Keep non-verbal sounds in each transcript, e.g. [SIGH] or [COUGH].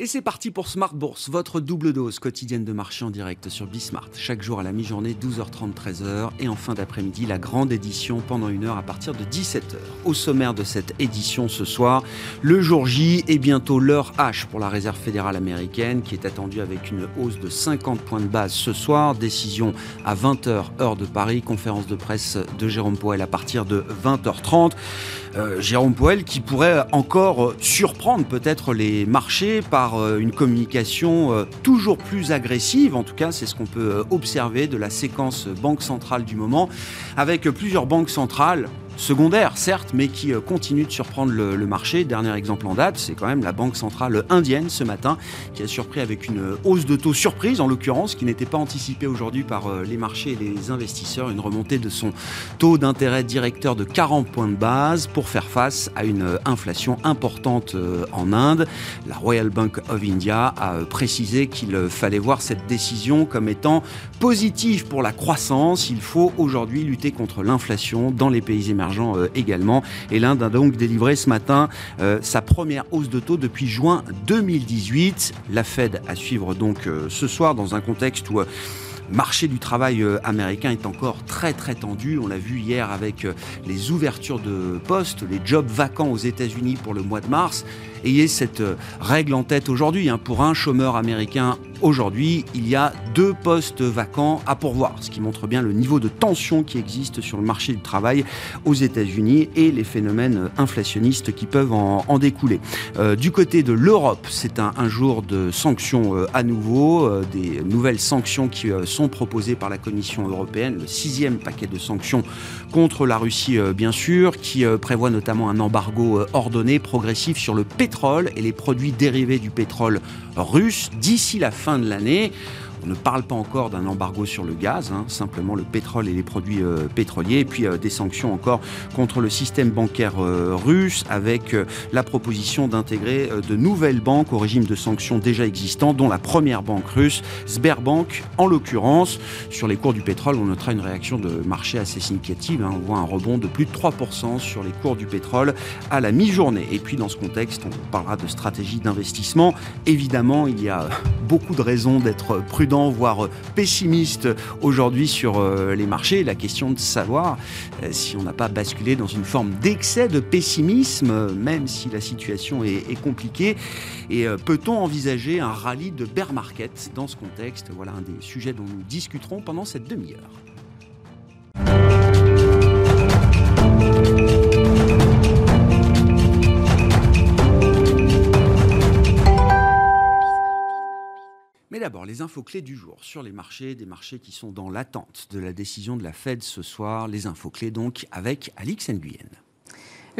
Et c'est parti pour Smart Bourse, votre double dose quotidienne de marché en direct sur Bismart. Chaque jour à la mi-journée, 12h30, 13h. Et en fin d'après-midi, la grande édition pendant une heure à partir de 17h. Au sommaire de cette édition ce soir, le jour J et bientôt l'heure H pour la Réserve fédérale américaine qui est attendue avec une hausse de 50 points de base ce soir. Décision à 20h, heure de Paris. Conférence de presse de Jérôme Poel à partir de 20h30. Euh, Jérôme Poel qui pourrait encore surprendre peut-être les marchés par euh, une communication euh, toujours plus agressive, en tout cas c'est ce qu'on peut observer de la séquence banque centrale du moment, avec plusieurs banques centrales secondaire, certes, mais qui euh, continue de surprendre le, marché. Dernier exemple en date, c'est quand même la Banque centrale indienne ce matin, qui a surpris avec une hausse de taux surprise, en l'occurrence, qui n'était pas anticipée aujourd'hui par euh, les marchés et les investisseurs, une remontée de son taux d'intérêt directeur de 40 points de base pour faire face à une euh, inflation importante en Inde. La Royal Bank of India a précisé qu'il fallait voir cette décision comme étant positive pour la croissance. Il faut aujourd'hui lutter contre l'inflation dans les pays émergents euh, également. Et l'Inde a donc délivré ce matin euh, sa première hausse de taux depuis juin 2018. La Fed à suivre donc euh, ce soir dans un contexte où marché du travail américain est encore très très tendu. On l'a vu hier avec les ouvertures de postes, les jobs vacants aux États-Unis pour le mois de mars ayez cette euh, règle en tête aujourd'hui. Hein. Pour un chômeur américain aujourd'hui, il y a deux postes vacants à pourvoir, ce qui montre bien le niveau de tension qui existe sur le marché du travail aux États-Unis et les phénomènes inflationnistes qui peuvent en, découler. Euh, du côté de l'Europe, c'est un, jour de sanctions euh, à nouveau, des nouvelles sanctions qui sont proposées par la Commission européenne, le sixième paquet de sanctions contre la Russie, bien sûr, qui prévoit notamment un embargo ordonné, progressif sur le pétrole et les produits dérivés du pétrole russe d'ici la fin de l'année. On ne parle pas encore d'un embargo sur le gaz, hein, simplement le pétrole et les produits euh, pétroliers, et puis euh, des sanctions encore contre le système bancaire euh, russe, avec la proposition d'intégrer de nouvelles banques au régime de sanctions déjà existants, dont la première banque russe, Sberbank, en l'occurrence. Sur les cours du pétrole, on notera une réaction de marché assez significative. Hein. on voit un rebond de plus de 3% sur les cours du pétrole à la mi-journée. Et puis dans ce contexte, on parlera de stratégie d'investissement. Évidemment, il y a beaucoup de raisons d'être prudent voire euh, pessimiste aujourd'hui sur euh, les marchés. La question de savoir euh, si on n'a pas basculé dans une forme d'excès de pessimisme, même si la situation est, compliquée. Et peut-on envisager un rallye de bear market dans ce contexte? Voilà un des sujets dont nous discuterons pendant cette demi-heure. D'abord, les infos clés du jour sur les marchés, des marchés qui sont dans l'attente de la décision de la Fed ce soir. Les infos clés donc avec Alix Nguyen.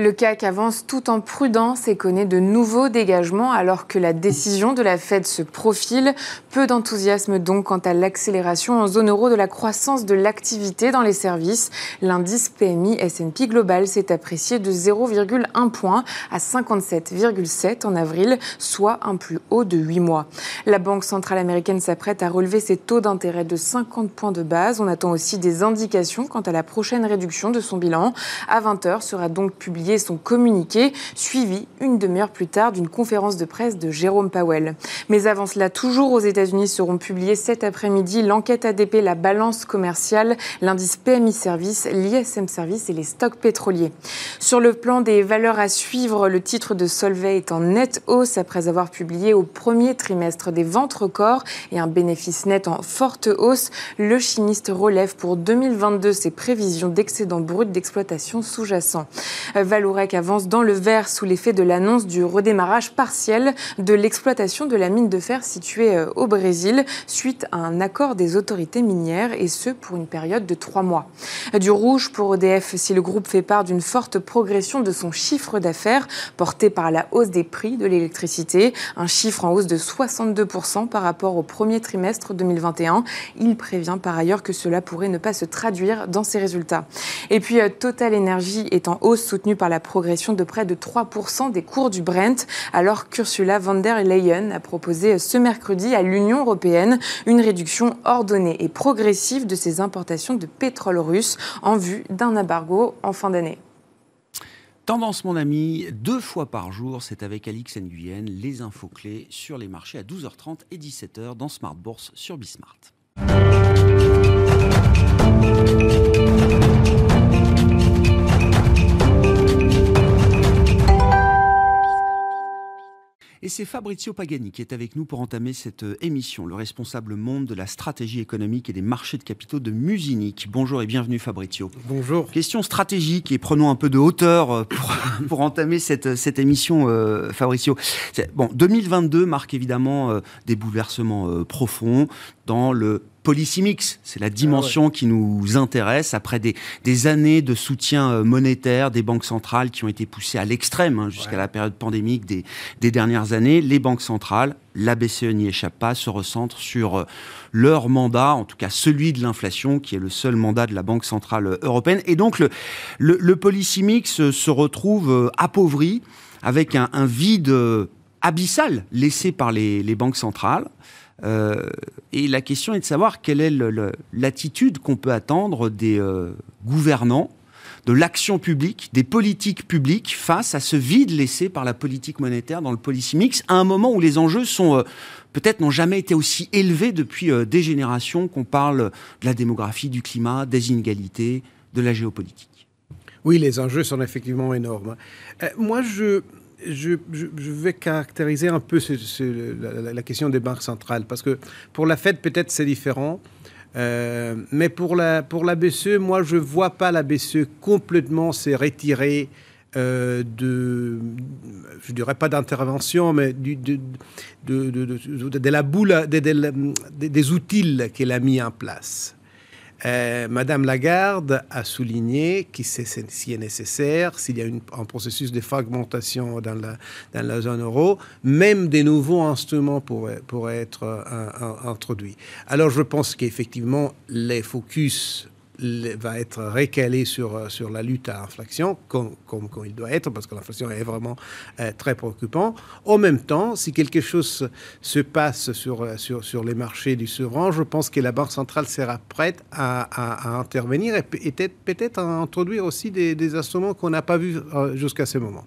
Le CAC avance tout en prudence et connaît de nouveaux dégagements alors que la décision de la Fed se profile. Peu d'enthousiasme donc quant à l'accélération en zone euro de la croissance de l'activité dans les services. L'indice PMI S&P Global s'est apprécié de 0,1 point à 57,7 en avril, soit un plus haut de 8 mois. La Banque centrale américaine s'apprête à relever ses taux d'intérêt de 50 points de base. On attend aussi des indications quant à la prochaine réduction de son bilan. À 20h sera donc publié son communiqué, suivi une demi-heure plus tard d'une conférence de presse de Jérôme Powell. Mais avant cela, toujours aux États-Unis seront publiés cet après-midi l'enquête ADP, la balance commerciale, l'indice PMI Service, l'ISM Service et les stocks pétroliers. Sur le plan des valeurs à suivre, le titre de Solvay est en nette hausse après avoir publié au premier trimestre des ventes records et un bénéfice net en forte hausse. Le chimiste relève pour 2022 ses prévisions d'excédent brut d'exploitation sous-jacent. Valourec avance dans le vert sous l'effet de l'annonce du redémarrage partiel de l'exploitation de la mine de fer située euh, au Brésil suite à un accord des autorités minières et ce pour une période de trois mois. Du rouge pour EDF si le groupe fait part d'une forte progression de son chiffre d'affaires porté par la hausse des prix de l'électricité, un chiffre en hausse de 62% par rapport au premier trimestre 2021. Il prévient par ailleurs que cela pourrait ne pas se traduire dans ses résultats. Et puis euh, Total Energy est en hausse soutenue par la progression de près de 3% des cours du Brent, alors qu'Ursula von der Leyen a proposé ce mercredi à l'Union européenne une réduction ordonnée et progressive de ses importations de pétrole russe en vue d'un embargo en fin d'année. Tendance, mon ami, deux fois par jour, c'est avec Alix Nguyen, les infos clés sur les marchés à 12h30 et 17h dans Smart Bourse sur Bismart. Et c'est Fabrizio Pagani qui est avec nous pour entamer cette euh, émission, le responsable monde de la stratégie économique et des marchés de capitaux de Musinic. Bonjour et bienvenue Fabrizio. Bonjour. Question stratégique et prenons un peu de hauteur euh, pour, [LAUGHS] entamer cette, euh, cette émission, Fabrizio. Bon, 2022 marque évidemment des bouleversements profonds dans le policy mix. C'est la dimension ah qui nous intéresse après des, des, années de soutien euh, monétaire des banques centrales qui ont été poussées à l'extrême hein, jusqu'à la période pandémique des, des, dernières années. Les banques centrales, la BCE n'y échappe pas, se recentrent sur euh, leur mandat, en tout cas celui de l'inflation, qui est le seul mandat de la Banque centrale européenne. Et donc le, le, le policy mix se retrouve euh, appauvri avec un, un vide abyssal laissé par les, les banques centrales. Euh, et la question est de savoir quelle est l'attitude qu'on peut attendre des euh, gouvernants, de l'action publique, des politiques publiques face à ce vide laissé par la politique monétaire dans le policy mix, à un moment où les enjeux sont euh, peut-être n'ont jamais été aussi élevés depuis des générations qu'on parle de la démographie, du climat, des inégalités, de la géopolitique. Oui, les enjeux sont effectivement énormes. moi, je, je, vais caractériser un peu la, question des banques centrales, parce que pour la Fed, peut-être c'est différent. Euh, mais pour la, pour la BCE, moi, je ne vois pas la BCE complètement se retirer euh, de, je dirais pas d'intervention, mais de, de, de, la boule, des outils qu'elle a mis en place. Euh, Madame Lagarde a souligné que s'il est nécessaire, s'il y a un processus de fragmentation dans la, dans la, zone euro, même des nouveaux instruments pourraient, pourraient être euh, introduits. Alors je pense qu'effectivement, les focus va être récalé sur, euh, sur la lutte à l'inflation, comme, comme, il doit être, parce que l'inflation est vraiment euh, très préoccupant. En même temps, si quelque chose se passe sur, euh, sur, sur les marchés du souverain, je pense que la Banque centrale sera prête à, intervenir et peut-être peut à introduire aussi des instruments qu'on n'a pas vus jusqu'à ce moment.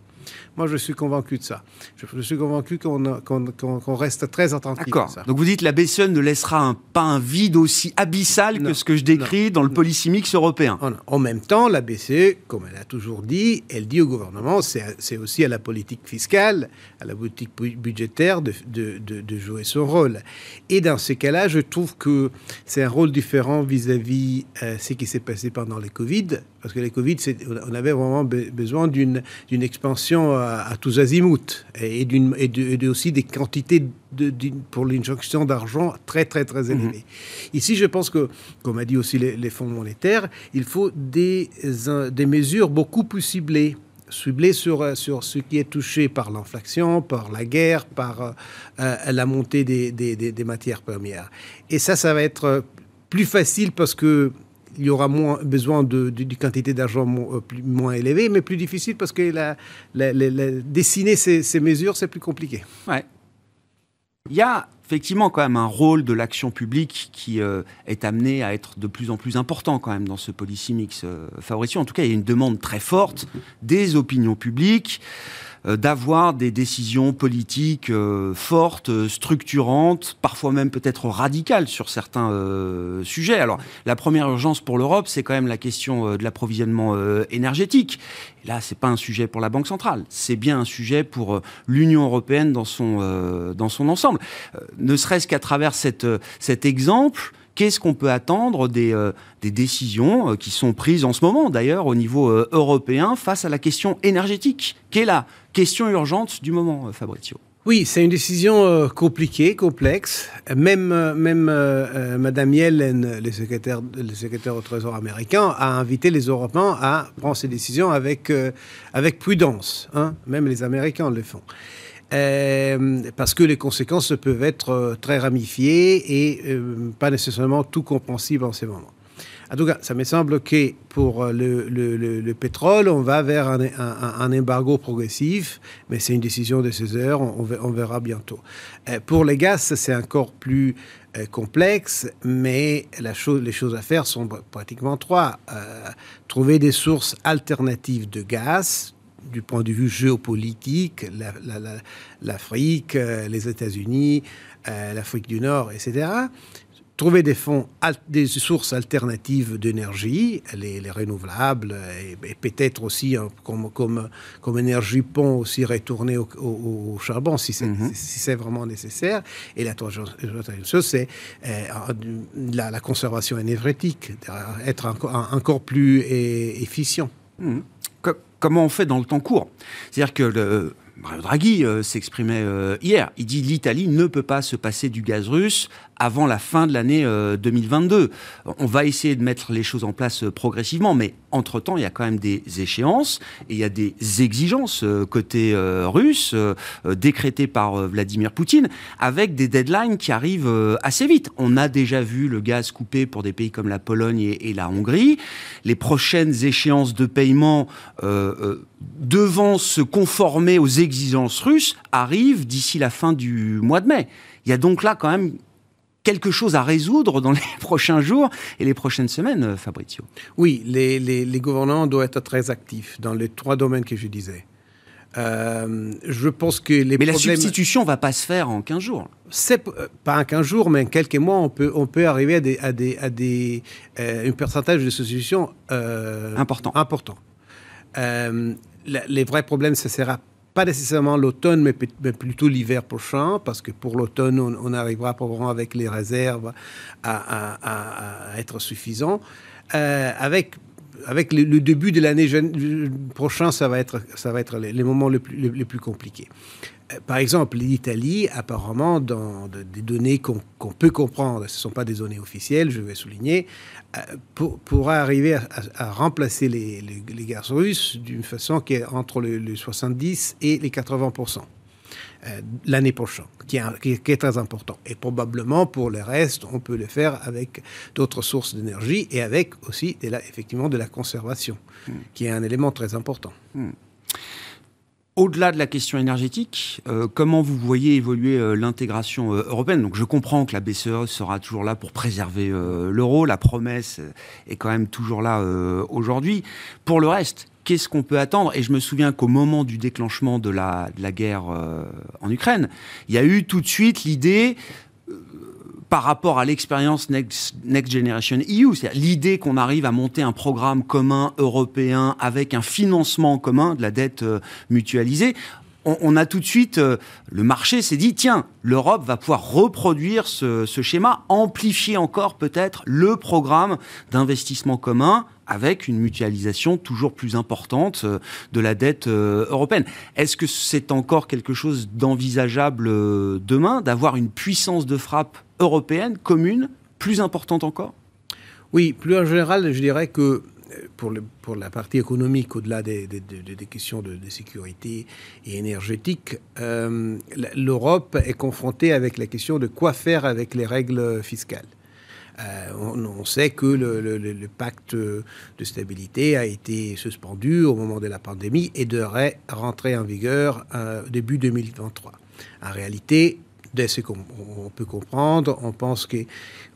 Moi, je suis convaincu de ça. Je, suis convaincu qu'on reste très attentif. D'accord. Donc vous dites la BCE ne laissera un, pas un vide aussi abyssal que ce que je décris dans le policy mix européen. En, même temps, la BCE, comme elle a toujours dit, elle dit au gouvernement, c'est aussi à la politique fiscale, à la politique budgétaire de, de, de, jouer son rôle. Et dans ces cas-là, je trouve que c'est un rôle différent vis-à-vis euh, ce qui s'est passé pendant les Covid, parce que les Covid, on avait vraiment besoin d'une expansion à, tous azimuts et, d'une, et, aussi des quantités de, pour l'injection d'argent très, très, très mhm. élevées. Ici, je pense que, comme a dit aussi les, fonds monétaires, il faut des, des mesures beaucoup plus ciblées ciblées sur, sur ce qui est touché par l'inflation, par la guerre, par euh, la montée des, des, des, matières premières. Et ça, ça va être plus facile parce que il y aura moins besoin de, de, quantité d'argent euh, moins, élevée, mais plus difficile parce que la, dessiner ces, mesures, c'est plus compliqué. Ouais. Il y a effectivement quand même un rôle de l'action publique qui euh, est amené à être de plus en plus important quand même dans ce policy mix euh, En tout cas, il y a une demande très forte des opinions publiques. Euh, d'avoir des décisions politiques euh, fortes, structurantes, parfois même peut-être radicales sur certains sujets. Alors, la première urgence pour l'Europe, c'est quand même la question de l'approvisionnement énergétique. Et là, c'est pas un sujet pour la Banque centrale, c'est bien un sujet pour l'Union européenne dans son dans son ensemble. Ne serait-ce qu'à travers cette, cet exemple qu'est-ce qu'on peut attendre des, euh, décisions euh, qui sont prises en ce moment, d'ailleurs, au niveau euh, européen, face à la question énergétique, qui est la question urgente du moment, Fabrizio oui, c'est une décision compliquée, complexe. Même, même Madame Yellen, le secrétaire, au Trésor américain, a invité les Européens à prendre ces décisions avec, avec prudence. Hein. Même les Américains le font. Euh, parce que les conséquences peuvent être euh, très ramifiées et euh, pas nécessairement tout compréhensible en ces moments. En tout cas, ça me semble que pour le, le, pétrole, on va vers un, embargo progressif, mais c'est une décision de 16 heures, on, verra bientôt. pour les gaz, c'est encore plus complexe, mais les choses à faire sont pratiquement trois. trouver des sources alternatives de gaz, du point de vue géopolitique, l'Afrique, les États-Unis, l'Afrique du Nord, etc trouver des fonds, des sources alternatives d'énergie, les, renouvelables, et, peut-être aussi hein, comme, comme, comme énergie pont aussi retourner au, charbon si c'est mhm. si vraiment nécessaire. Et la troisième chose, c'est euh, la, conservation énergétique, être encore, encore plus efficient. Mhm. Comment on fait dans le temps court C'est-à-dire que Mario Draghi euh, s'exprimait euh, hier. Il dit l'Italie ne peut pas se passer du gaz russe avant la fin de l'année 2022. Euh, On va essayer de mettre les choses en place progressivement, mais entre-temps, il y a quand même des échéances et il y a des exigences côté russe décrétées par Vladimir Poutine avec des deadlines qui arrivent assez vite. On a déjà vu le gaz coupé pour des pays comme la Pologne et, la Hongrie. Les prochaines échéances de paiement devant se conformer aux exigences russes arrivent d'ici la fin du mois de mai. Il y a donc là quand même quelque chose à résoudre dans les [LAUGHS] prochains jours et les prochaines semaines, euh, Fabrizio. Oui, les, les, gouvernants doivent être très actifs dans les trois domaines que je disais. Euh, je pense que les mais la substitution va pas se faire en 15 jours. C'est euh, pas en 15 jours, mais en quelques mois, on peut, on peut arriver à, des, à, des, à des, un pourcentage de substitution important. important les vrais problèmes, ce sera pas nécessairement l'automne, mais, plutôt l'hiver prochain, parce que pour l'automne, on, arrivera probablement avec les réserves à, être suffisant. Euh, avec avec le, début de l'année prochaine, ça va être, ça va être les, moments les plus, les plus compliqués. Par exemple, l'Italie, apparemment, dans des données qu'on peut comprendre, ce ne sont pas des données officielles, je vais souligner, euh, pourra arriver à, remplacer les, gaz russes d'une façon qui est entre les 70 et les 80% euh, l'année prochaine, qui est, très important. Et probablement, pour le reste, on peut le faire avec d'autres sources d'énergie et avec aussi, effectivement, de la conservation, hmm. qui est un élément très important. Hmm. Au-delà de la question énergétique, euh, comment vous voyez évoluer euh, l'intégration euh, européenne? Donc je comprends que la BCE sera toujours là pour préserver l'euro, la promesse est quand même toujours là aujourd'hui. Pour le reste, qu'est-ce qu'on peut attendre? Et je me souviens qu'au moment du déclenchement de la, de la guerre en Ukraine, il y a eu tout de suite l'idée par rapport à l'expérience Next, Generation EU, c'est l'idée qu'on arrive à monter un programme commun européen avec un financement commun de la dette euh, mutualisée, on, a tout de suite, euh, le marché s'est dit, tiens, l'Europe va pouvoir reproduire ce, schéma, amplifier encore peut-être le programme d'investissement commun avec une mutualisation toujours plus importante euh, de la dette européenne. Est-ce que c'est encore quelque chose d'envisageable demain, d'avoir une puissance de frappe européenne, commune, plus importante encore? Oui, plus en général, je dirais que euh, pour, la partie économique, au-delà des, questions de, sécurité et énergétique, euh, l'Europe est confrontée avec la question de quoi faire avec les règles fiscales. Euh, on, sait que le, pacte de stabilité a été suspendu au moment de la pandémie et devrait rentrer en vigueur début 2023. En réalité, dès ce qu'on peut comprendre. On pense qu'il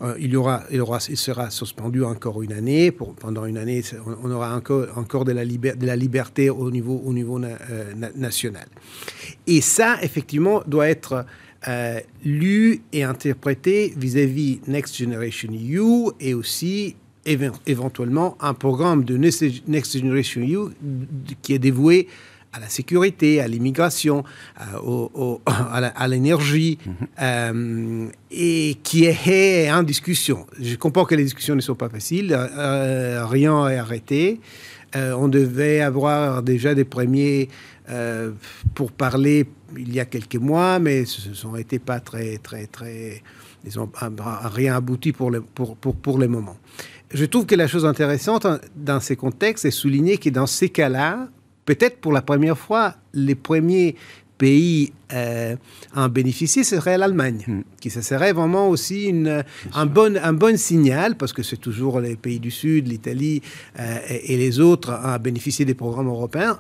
euh, aura, il sera suspendu encore une année. Pour, pendant une année, on aura encore, de, la liberté au niveau, au niveau euh, national. Et ça, effectivement, doit être euh, lu et interprété vis-à-vis Next Generation EU et aussi éventuellement un programme de Next Generation EU qui est dévoué à la sécurité, à l'immigration, euh, [LAUGHS] à l'énergie, mhm. euh, et qui est en discussion. Je comprends que les discussions ne sont pas faciles, euh, rien n'est arrêté. on devait avoir déjà des premiers pour parler il y a quelques mois, mais ce n'ont été pas très, très, très... Ils n'ont rien abouti pour le, pour, pour, pour le moment. Je trouve que la chose intéressante dans ces contextes est souligner que dans ces cas-là, peut-être pour la première fois, les premiers pays euh, à en bénéficier serait l'Allemagne, hmm. qui ce serait vraiment aussi une, un, bon, un bon signal, parce que c'est toujours les pays du Sud, l'Italie euh, et, les autres à bénéficier des programmes européens.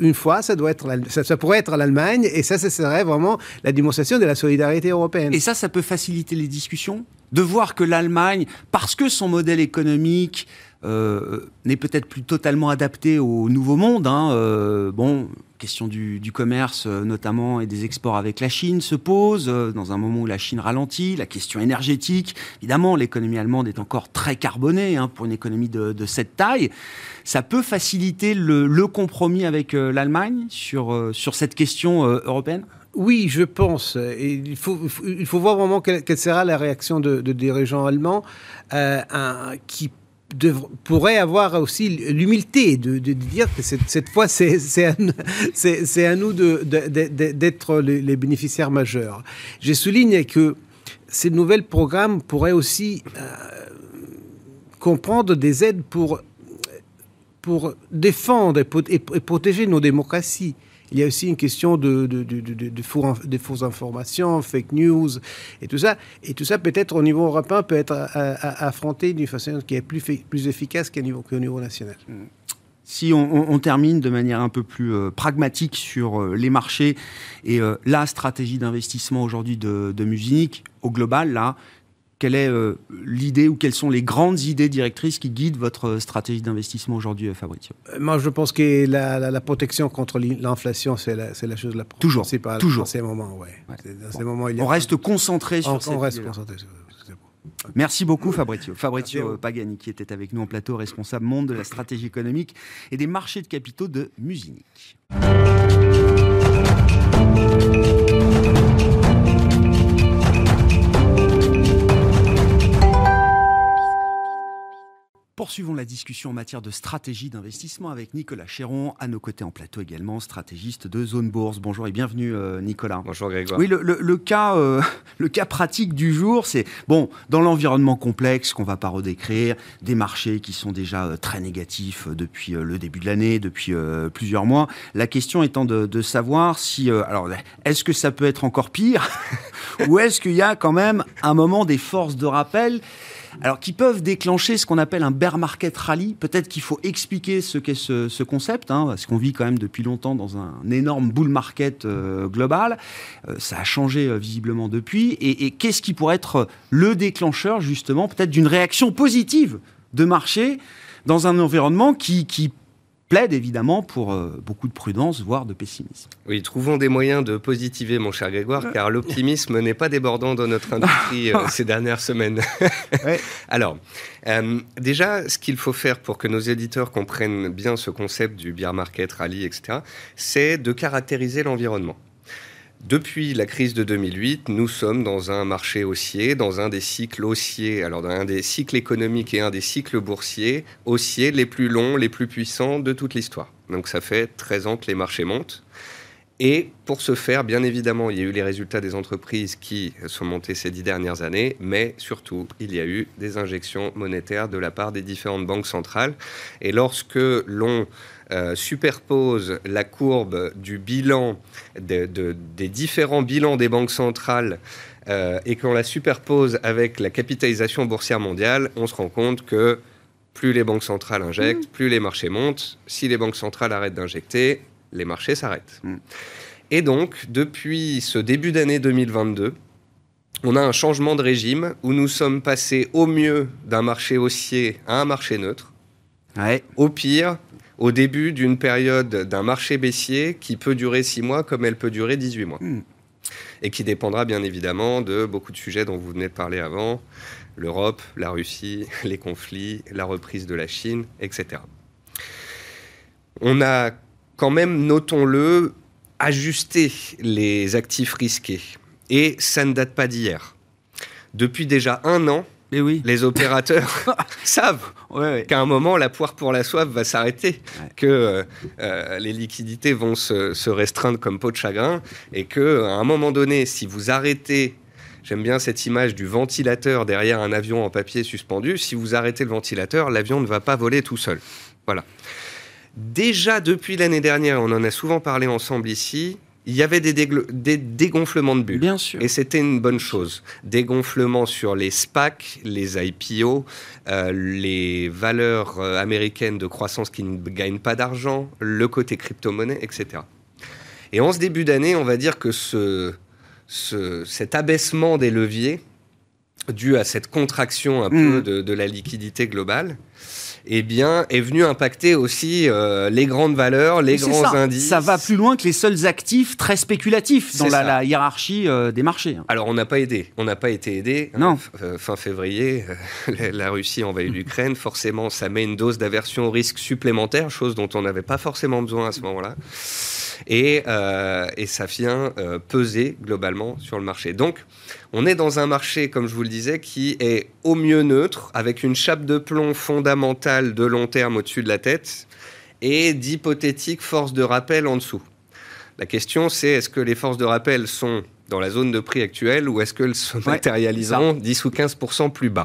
Une fois, ça, doit être, ça, ça pourrait être l'Allemagne, et ça, ce serait vraiment la démonstration de la solidarité européenne. Et ça, ça peut faciliter les discussions? De voir que l'Allemagne, parce que son modèle économique n'est peut-être plus totalement adapté au nouveau monde. Hein. bon, question du, commerce notamment et des exports avec la Chine se pose dans un moment où la Chine ralentit. La question énergétique, évidemment, l'économie allemande est encore très carbonée hein, pour une économie de, cette taille. Ça peut faciliter le, compromis avec l'Allemagne sur, sur cette question européenne? Oui, je pense. il, faut, il faut voir vraiment quelle, sera la réaction de, dirigeants allemands euh, qui pourraient avoir aussi l'humilité de, dire que cette, fois, c'est à, nous d'être les, bénéficiaires majeurs. Je souligne que ces nouveaux programmes pourraient aussi euh, comprendre des aides pour, pour défendre et protéger nos démocraties. Il y a aussi une question de, de, de, fausses informations, fake news et tout ça. Et tout ça, peut-être au niveau européen, peut être affronté d'une façon qui est plus, plus efficace qu'au niveau, niveau national. Mm. Si on, termine de manière un peu plus euh, pragmatique sur euh, les marchés et euh, la stratégie d'investissement aujourd'hui de, de Musique, au global, là, quelle est euh, l'idée ou quelles sont les grandes idées directrices qui guident votre stratégie d'investissement aujourd'hui, euh, Fabrizio? Euh, Moi, je pense que la, protection contre l'inflation, c'est la, la, chose la toujours, principale. Toujours. Dans ces moments, ouais. on reste concentré sur On reste concentré sur Merci beaucoup Fabrizio. Fabrizio Pagani qui était avec nous en plateau, responsable monde de la stratégie économique et des marchés de capitaux de Musinic. Poursuivons la discussion en matière de stratégie d'investissement avec Nicolas Chéron, à nos côtés en plateau également, stratégiste de Zone Bourse. Bonjour et bienvenue euh, Nicolas. Bonjour Grégoire. Oui, le, cas, euh, [LAUGHS] le cas pratique du jour, c'est, bon, dans l'environnement complexe qu'on ne va pas redécrire, des marchés qui sont déjà euh, très négatifs depuis le début de l'année, depuis plusieurs mois, la question étant de, de savoir si, alors, est-ce que ça peut être encore pire? [LAUGHS] Ou est-ce qu'il y a quand même un moment des forces de rappel alors qui peuvent déclencher ce qu'on appelle un bear market rally. Peut-être qu'il faut expliquer ce qu'est ce, concept, hein, parce qu'on vit quand même depuis longtemps dans un énorme bull market euh, global. Euh, ça a changé euh, visiblement depuis. Et, qu'est-ce qui pourrait être le déclencheur justement, peut-être d'une réaction positive de marché dans un environnement qui, qui plaide évidemment pour euh, beaucoup de prudence, voire de pessimisme. Oui, trouvons des moyens de positiver, mon cher Grégoire, car l'optimisme n'est pas débordant dans notre industrie [LAUGHS] euh, ces dernières semaines. [LAUGHS] Alors, euh, déjà, ce qu'il faut faire pour que nos éditeurs comprennent bien ce concept du beer market, rally, etc., c'est de caractériser l'environnement. Depuis la crise de 2008, nous sommes dans un marché haussier, dans un des cycles haussiers, alors dans un des cycles économiques et un des cycles boursiers haussiers les plus longs, les plus puissants de toute l'histoire. Donc ça fait 13 ans que les marchés montent. Et pour ce faire, bien évidemment, il y a eu les résultats des entreprises qui sont montés ces dix dernières années, mais surtout, il y a eu des injections monétaires de la part des différentes banques centrales. Et lorsque l'on euh, superpose la courbe du bilan des différents bilans des banques centrales euh, et qu'on la superpose avec la capitalisation boursière mondiale, on se rend compte que plus les banques centrales injectent, mmh. plus les marchés montent. Si les banques centrales arrêtent d'injecter, les marchés s'arrêtent. Mmh. Et donc, depuis ce début d'année 2022, on a un changement de régime où nous sommes passés au mieux d'un marché haussier à un marché neutre. Au pire, au début d'une période d'un marché baissier qui peut durer 6 mois comme elle peut durer 18 mois. Hmm. Et qui dépendra bien évidemment de beaucoup de sujets dont vous venez de parler avant, l'Europe, la Russie, [LAUGHS] les conflits, la reprise de la Chine, etc. On a quand même, notons-le, ajusté les actifs risqués. Et ça ne date pas d'hier. Depuis déjà un an, mais oui. Les opérateurs [LAUGHS] savent qu'à un moment, la poire pour la soif va s'arrêter, que euh, euh, les liquidités vont se, restreindre comme peau de chagrin, et que à un moment donné, si vous arrêtez J'aime bien cette image du ventilateur derrière un avion en papier suspendu. Si vous arrêtez le ventilateur, l'avion ne va pas voler tout seul. Voilà. Déjà depuis l'année dernière, on en a souvent parlé ensemble ici, il y avait des, dégonflements de bulles. Bien sûr. Et c'était une bonne chose. Dégonflements sur les SPAC, les IPO, euh, les valeurs euh, américaines de croissance qui ne gagnent pas d'argent, le côté crypto-monnaie, etc. Et en ce début d'année, on va dire que ce, cet abaissement des leviers, dû à cette contraction un peu hmm. de, de, la liquidité globale, eh bien, est venu impacter aussi euh, les grandes valeurs, les grands indices. Ça va plus loin que les seuls actifs très spéculatifs dans la, hiérarchie euh, des marchés. Hein. Alors, on n'a pas aidé. On n'a pas été aidé. Non. Euh, fin février, [LAUGHS] la Russie envahit l'Ukraine. Forcément, ça met une dose d'aversion au risque supplémentaire, chose dont on n'avait pas forcément besoin à ce moment-là. Et, et, ça vient peser globalement sur le marché. Donc, on est dans un marché, comme je vous le disais, qui est au mieux neutre, avec une chape de plomb fondamentale de long terme au-dessus de la tête et d'hypothétiques forces de rappel en dessous. La question, c'est est-ce que les forces de rappel sont dans la zone de prix actuelle ou est-ce qu'elles se matérialiseront 10 ou 15% plus bas?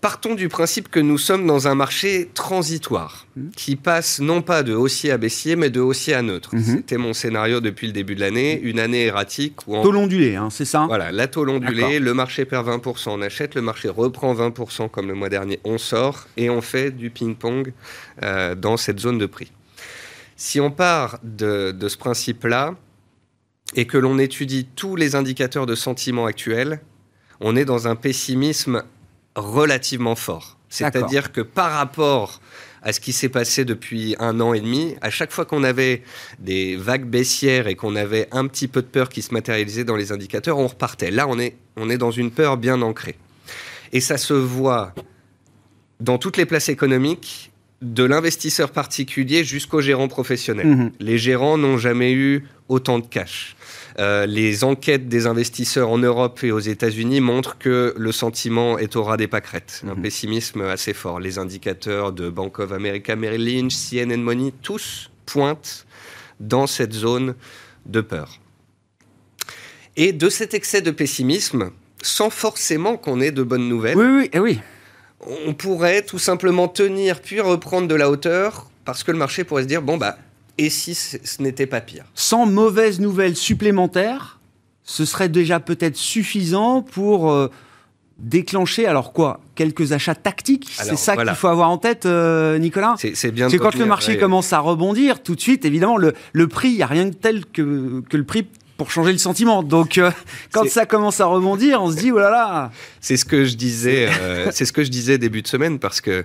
Partons du principe que nous sommes dans un marché transitoire, mhm. qui passe non pas de haussier à baissier, mais de haussier à neutre. Mhm. C'était mon scénario depuis le début de l'année, une année erratique. Où en... Taux ondulé, hein, c'est ça? Voilà, la taux ondulé, le marché perd 20%, on achète, le marché reprend 20% comme le mois dernier, on sort et on fait du ping-pong euh, dans cette zone de prix. Si on part de, de ce principe-là et que l'on étudie tous les indicateurs de sentiment actuels, on est dans un pessimisme relativement fort. C'est-à-dire que par rapport à ce qui s'est passé depuis un an et demi, à chaque fois qu'on avait des vagues baissières et qu'on avait un petit peu de peur qui se matérialisait dans les indicateurs, on repartait. Là, on est, on est dans une peur bien ancrée. Et ça se voit dans toutes les places économiques, de l'investisseur particulier jusqu'au gérant professionnel. Mhm. Les gérants n'ont jamais eu autant de cash. Euh, les enquêtes des investisseurs en Europe et aux États-Unis montrent que le sentiment est au ras des pâquerettes. Un mhm. pessimisme assez fort. Les indicateurs de Bank of America, Merrill Lynch, CNN Money, tous pointent dans cette zone de peur. Et de cet excès de pessimisme, sans forcément qu'on ait de bonnes nouvelles, oui, oui, eh oui. On pourrait tout simplement tenir puis reprendre de la hauteur parce que le marché pourrait se dire bon bah et si ce n'était pas pire? Sans mauvaises nouvelles supplémentaires, ce serait déjà peut-être suffisant pour euh, déclencher, alors quoi Quelques achats tactiques? C'est ça qu'il faut avoir en tête, euh, Nicolas? C'est bien. C'est quand le marché commence à rebondir, tout de suite, évidemment, le, prix, il n'y a rien de tel que, que le prix pour changer le sentiment. Donc, euh, quand ça commence à rebondir, on se dit, oh là là C'est ce que je disais, [LAUGHS] c'est ce que je disais début de semaine, parce que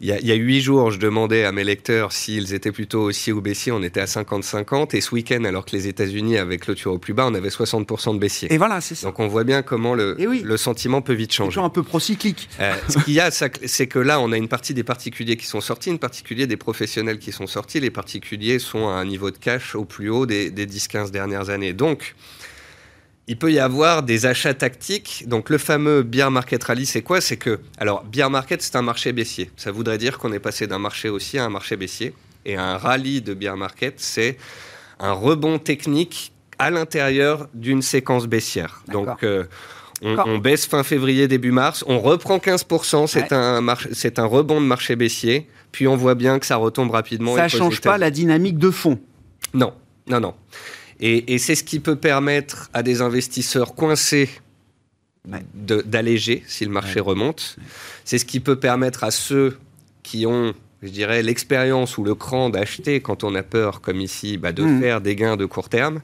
il y, a, huit jours, je demandais à mes lecteurs s'ils étaient plutôt haussiers ou baissiers. On était à 50-50. Et ce week-end, alors que les États-Unis avaient clôture au plus bas, on avait 60% de baissiers. Et voilà, c'est ça. Donc on voit bien comment le, le sentiment peut vite changer. C'est un peu procyclique. Euh, ce qu'il y a, c'est que là, on a une partie des particuliers qui sont sortis, une partie des professionnels qui sont sortis. Les particuliers sont à un niveau de cash au plus haut des, des 10-15 dernières années. Donc, il peut y avoir des achats tactiques. Donc le fameux bear market rally, c'est quoi? C'est que, alors, bear market, c'est un marché baissier. Ça voudrait dire qu'on est passé d'un marché haussier à un marché baissier. Et un rallye de bear market, c'est un rebond technique à l'intérieur d'une séquence baissière. Donc, euh, on, baisse fin février, début mars, on reprend 15%, c'est un, un rebond de marché baissier, puis on voit bien que ça retombe rapidement. Ça ne change pas la dynamique de fond. Non, non, non. Et, c'est ce qui peut permettre à des investisseurs coincés d'alléger si le marché remonte. C'est ce qui peut permettre à ceux qui ont, je dirais, l'expérience ou le cran d'acheter quand on a peur, comme ici, bah, de mmh. faire des gains de court terme.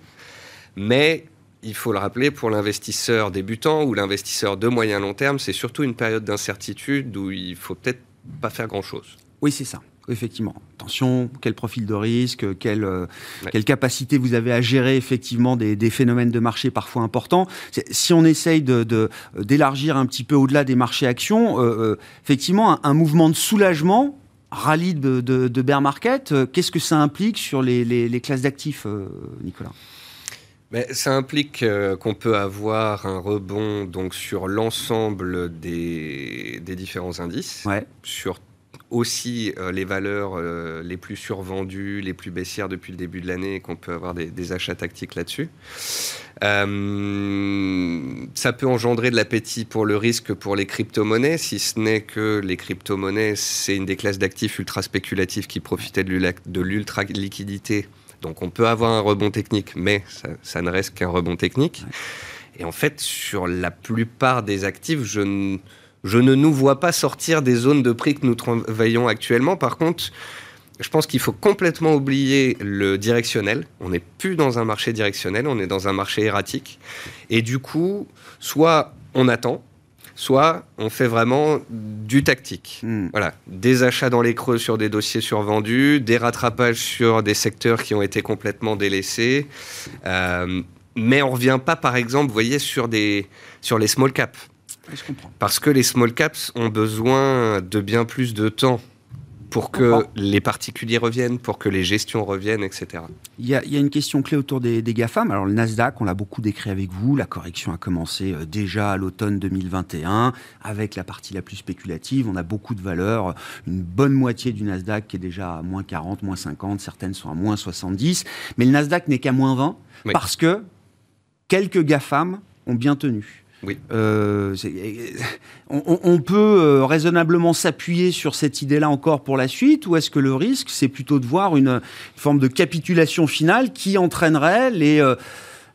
Mais il faut le rappeler, pour l'investisseur débutant ou l'investisseur de moyen long terme, c'est surtout une période d'incertitude où il faut peut-être pas faire grand-chose. Oui, c'est ça effectivement. Attention, quel profil de risque, quelle, euh, quelle capacité vous avez à gérer effectivement des, phénomènes de marché parfois importants. Si on essaye d'élargir de, un petit peu au-delà des marchés actions, euh, euh, effectivement, un, mouvement de soulagement, rallye de, de, bear market, qu'est-ce que ça implique sur les, les, classes d'actifs, Nicolas? Mais ça implique qu'on peut avoir un rebond donc sur l'ensemble des, des, différents indices, ouais. sur aussi euh, les valeurs euh, les plus survendues, les plus baissières depuis le début de l'année, qu'on peut avoir des, achats tactiques là-dessus. Euh, ça peut engendrer de l'appétit pour le risque pour les crypto-monnaies, si ce n'est que les crypto-monnaies, c'est une des classes d'actifs ultra spéculatifs qui profitaient de l'ultra-liquidité. Donc on peut avoir un rebond technique, mais ça, ne reste qu'un rebond technique. Et en fait, sur la plupart des actifs, je ne je ne nous vois pas sortir des zones de prix que nous travaillons actuellement. Par contre, je pense qu'il faut complètement oublier le directionnel. On n'est plus dans un marché directionnel, on est dans un marché erratique. Et du coup, soit on attend, soit on fait vraiment du tactique. Hmm. Voilà, des achats dans les creux sur des dossiers survendus, des rattrapages sur des secteurs qui ont été complètement délaissés. Euh, mais on ne revient pas, par exemple, vous voyez, sur, des, sur les small caps. Je comprends. Parce que les small caps ont besoin de bien plus de temps pour que les particuliers reviennent, pour que les gestions reviennent, etc. Il y a, une question clé autour des, GAFAM. Alors le Nasdaq, on l'a beaucoup décrit avec vous, la correction a commencé euh, déjà à l'automne 2021, avec la partie la plus spéculative, on a beaucoup de valeurs, une bonne moitié du Nasdaq qui est déjà à moins 40, moins 50, certaines sont à moins 70, mais le Nasdaq n'est qu'à moins 20, parce que quelques GAFAM ont bien tenu. Oui. Euh, on, peut euh, raisonnablement s'appuyer sur cette idée-là encore pour la suite, ou est-ce que le risque, c'est plutôt de voir une, forme de capitulation finale qui entraînerait les... Euh,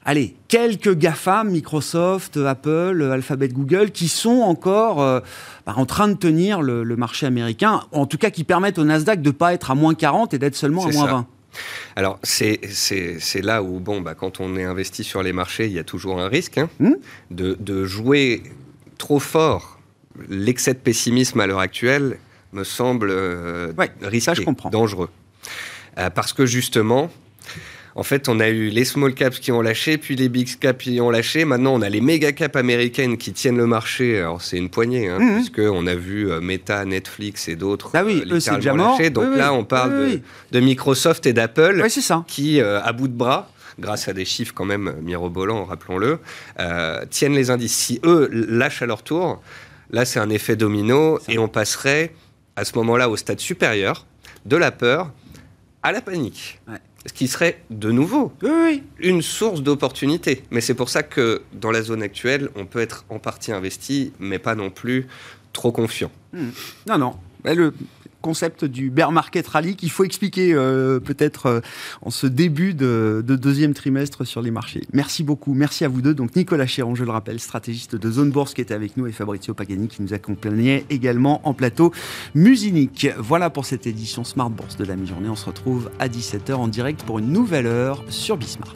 allez, quelques GAFAM, Microsoft, Apple, Alphabet, Google, qui sont encore bah, en train de tenir le, marché américain, en tout cas qui permettent au Nasdaq de ne pas être à moins 40 et d'être seulement à moins 20. Alors, c'est là où, bon, bah, quand on est investi sur les marchés, il y a toujours un risque hein, hmm de, jouer trop fort. L'excès de pessimisme à l'heure actuelle me semble euh, risqué, dangereux. Euh, parce que justement, en fait, on a eu les small caps qui ont lâché, puis les big caps qui ont lâché. Maintenant, on a les méga caps américaines qui tiennent le marché. Alors, c'est une poignée, hein, mhm. puisqu'on a vu euh, Meta, Netflix et d'autres ah oui, euh, déjà lâcher. Donc là, on parle de, Microsoft et d'Apple qui, euh, à bout de bras, grâce à des chiffres quand même mirobolants, rappelons-le, tiennent les indices. Si eux lâchent à leur tour, là, c'est un effet domino et on passerait à ce moment-là au stade supérieur de la peur à la panique. Ce qui serait de nouveau une source d'opportunité. Mais c'est pour ça que dans la zone actuelle, on peut être en partie investi, mais pas non plus trop confiant. Hmm. Non, non. Le, concept du bear market rally qu'il faut expliquer euh, peut-être euh, en ce début de, deuxième trimestre sur les marchés. Merci beaucoup, merci à vous deux. Donc Nicolas Chéron, je le rappelle, stratégiste de Zone Bourse qui était avec nous et Fabrizio Pagani qui nous accompagnait également en plateau Musinique. Voilà pour cette édition Smart Bourse de la mi-journée. On se retrouve à 17h en direct pour une nouvelle heure sur Bismart.